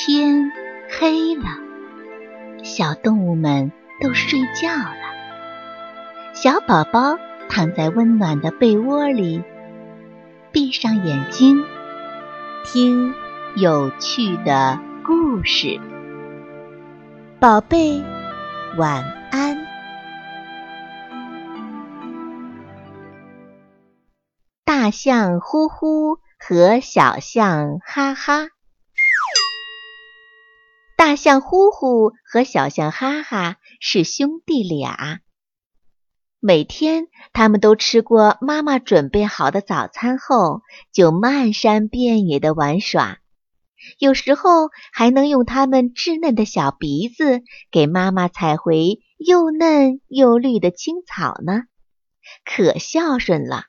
天黑了，小动物们都睡觉了。小宝宝躺在温暖的被窝里，闭上眼睛，听有趣的故事。宝贝，晚安。大象呼呼和小象哈哈。大象呼呼和小象哈哈是兄弟俩。每天，他们都吃过妈妈准备好的早餐后，就漫山遍野的玩耍。有时候还能用他们稚嫩的小鼻子给妈妈采回又嫩又绿的青草呢，可孝顺了。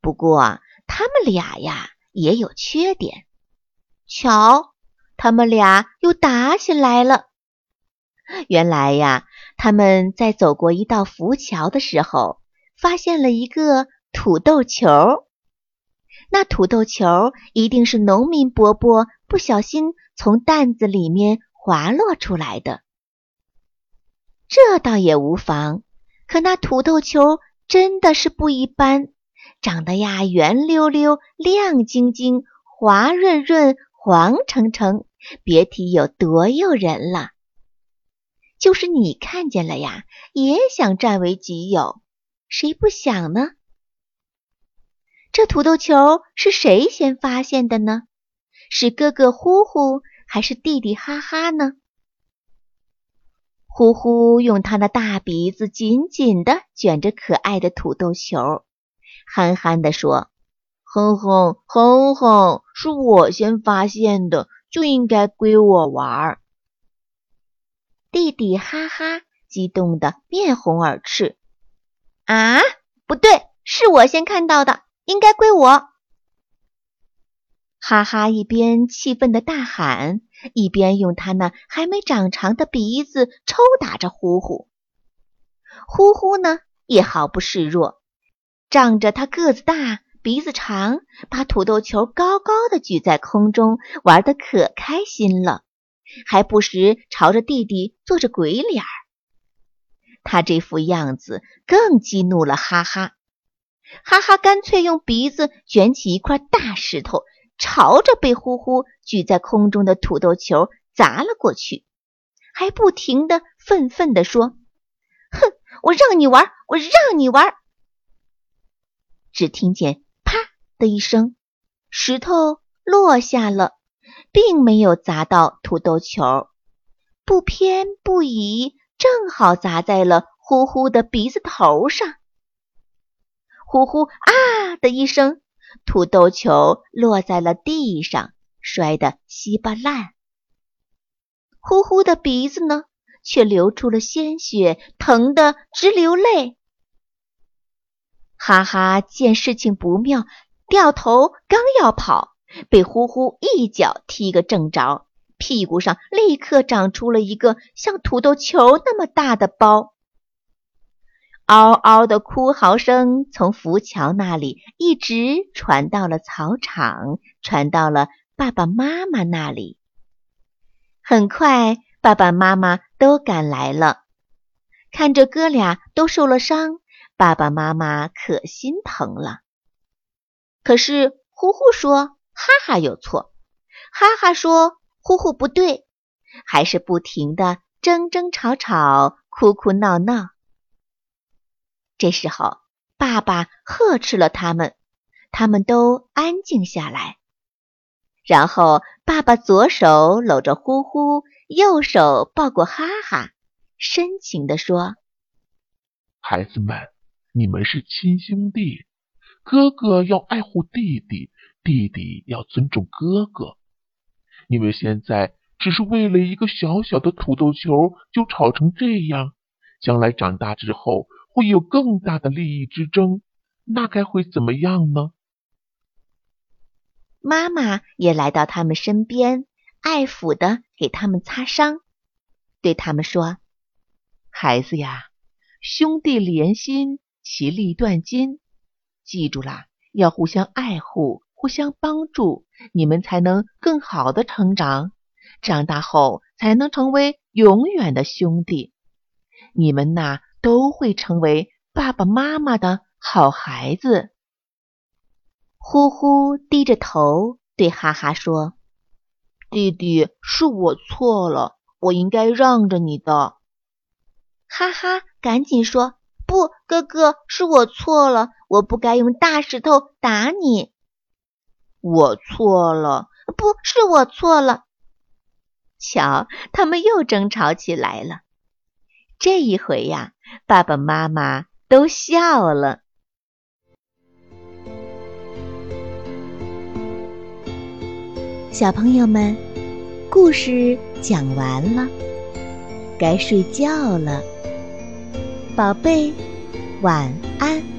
不过，他们俩呀也有缺点。瞧。他们俩又打起来了。原来呀，他们在走过一道浮桥的时候，发现了一个土豆球。那土豆球一定是农民伯伯不小心从担子里面滑落出来的。这倒也无妨。可那土豆球真的是不一般，长得呀圆溜溜、亮晶晶、滑润润、黄澄澄。别提有多诱人了，就是你看见了呀，也想占为己有，谁不想呢？这土豆球是谁先发现的呢？是哥哥呼呼还是弟弟哈哈呢？呼呼用他那大鼻子紧紧地卷着可爱的土豆球，憨憨地说：“哼哼哼哼，是我先发现的。”就应该归我玩儿。弟弟哈哈激动得面红耳赤。啊，不对，是我先看到的，应该归我。哈哈一边气愤的大喊，一边用他那还没长长的鼻子抽打着呼呼。呼呼呢也毫不示弱，仗着他个子大。鼻子长，把土豆球高高的举在空中，玩得可开心了，还不时朝着弟弟做着鬼脸儿。他这副样子更激怒了哈哈，哈哈干脆用鼻子卷起一块大石头，朝着被呼呼举在空中的土豆球砸了过去，还不停的愤愤地说：“哼，我让你玩，我让你玩！”只听见。的一声，石头落下了，并没有砸到土豆球，不偏不倚，正好砸在了呼呼的鼻子头上。呼呼啊的一声，土豆球落在了地上，摔得稀巴烂。呼呼的鼻子呢，却流出了鲜血，疼得直流泪。哈哈，见事情不妙。掉头刚要跑，被呼呼一脚踢个正着，屁股上立刻长出了一个像土豆球那么大的包。嗷嗷的哭嚎声从浮桥那里一直传到了草场，传到了爸爸妈妈那里。很快，爸爸妈妈都赶来了，看着哥俩都受了伤，爸爸妈妈可心疼了。可是呼呼说哈哈有错，哈哈说呼呼不对，还是不停的争争吵吵、哭哭闹闹。这时候，爸爸呵斥了他们，他们都安静下来。然后，爸爸左手搂着呼呼，右手抱过哈哈，深情地说：“孩子们，你们是亲兄弟。”哥哥要爱护弟弟，弟弟要尊重哥哥。你们现在只是为了一个小小的土豆球就吵成这样，将来长大之后会有更大的利益之争，那该会怎么样呢？妈妈也来到他们身边，爱抚的给他们擦伤，对他们说：“孩子呀，兄弟连心，其利断金。”记住啦，要互相爱护，互相帮助，你们才能更好的成长，长大后才能成为永远的兄弟。你们呐，都会成为爸爸妈妈的好孩子。呼呼低着头对哈哈说：“弟弟，是我错了，我应该让着你的。”哈哈，赶紧说：“不，哥哥，是我错了，我不该用大石头打你。”我错了，不是我错了。瞧，他们又争吵起来了。这一回呀，爸爸妈妈都笑了。小朋友们，故事讲完了，该睡觉了。宝贝，晚安。